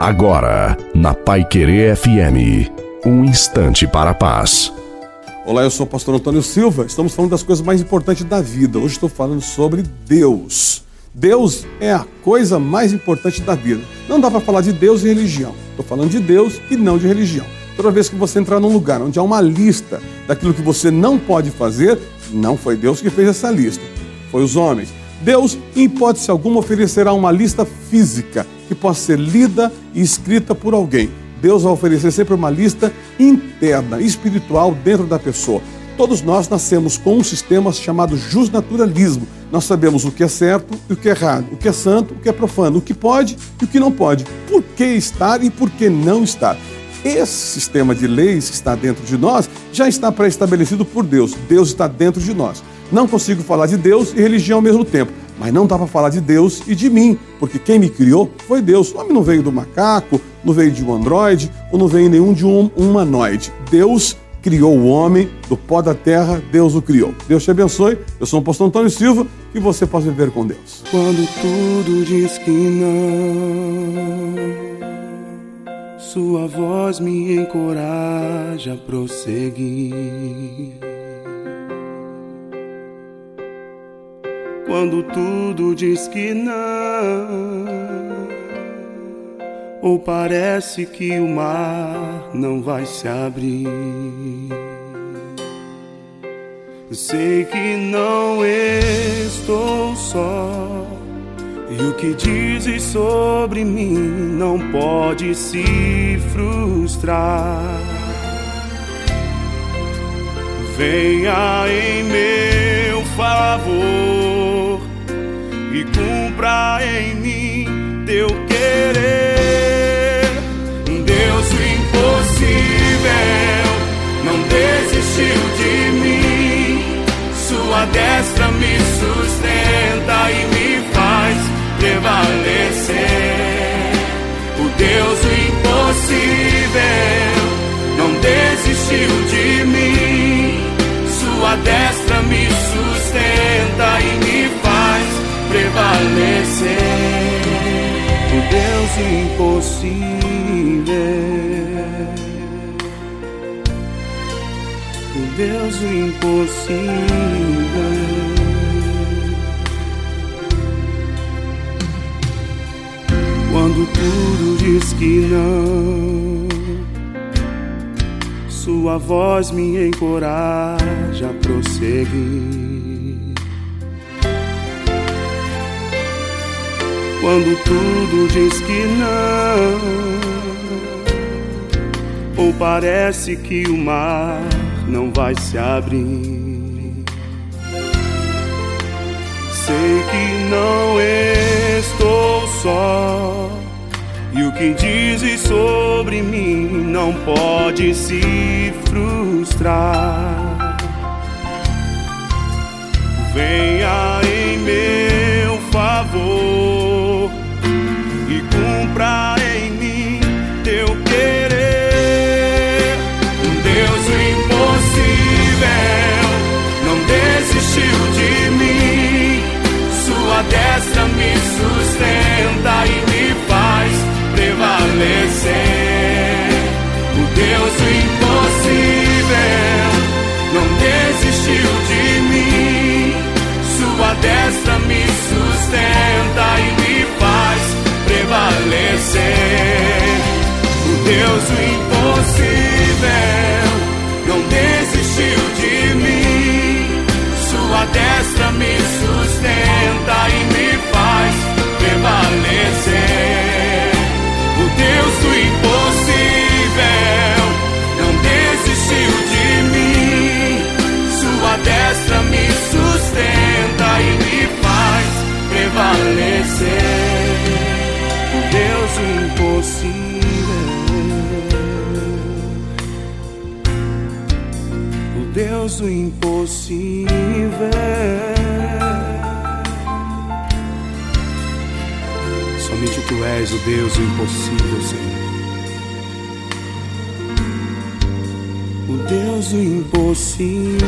Agora, na Pai Querer FM, um instante para a paz. Olá, eu sou o pastor Antônio Silva. Estamos falando das coisas mais importantes da vida. Hoje estou falando sobre Deus. Deus é a coisa mais importante da vida. Não dá para falar de Deus e religião. Estou falando de Deus e não de religião. Toda vez que você entrar num lugar onde há uma lista daquilo que você não pode fazer, não foi Deus que fez essa lista, foi os homens. Deus, em hipótese alguma, oferecerá uma lista física que possa ser lida e escrita por alguém. Deus vai oferecer sempre uma lista interna, espiritual dentro da pessoa. Todos nós nascemos com um sistema chamado justnaturalismo. Nós sabemos o que é certo e o que é errado, o que é santo, o que é profano, o que pode e o que não pode, por que estar e por que não estar. Esse sistema de leis que está dentro de nós já está pré-estabelecido por Deus. Deus está dentro de nós. Não consigo falar de Deus e religião ao mesmo tempo, mas não dá para falar de Deus e de mim, porque quem me criou foi Deus. O homem não veio do macaco, não veio de um androide, ou não veio nenhum de um humanoide. Deus criou o homem do pó da terra, Deus o criou. Deus te abençoe. Eu sou o pastor Antônio Silva e você possa viver com Deus. Quando tudo diz que não sua voz me encoraja a prosseguir. Quando tudo diz que não, ou parece que o mar não vai se abrir. Sei que não estou só e o que dizes sobre mim não pode se frustrar. Venha em meu favor cumpra em mim teu querer. Deus o impossível não desistiu de mim, sua destra me sustenta e me faz prevalecer. O Deus do impossível Impossível. O Deus do impossível. quando tudo diz que não. Sua voz me encoraja a prosseguir. Quando tudo diz que não, ou parece que o mar não vai se abrir. Sei que não estou só. E o que dizes sobre mim não pode se frustrar. Venha Deus do impossível não desistiu de mim. Sua destra me sustenta e me faz prevalecer. O Deus do impossível não desistiu de mim. Sua destra me sustenta e me faz prevalecer. O Deus impossível. Deus do impossível. Somente tu és o Deus do impossível, Senhor. O Deus do impossível.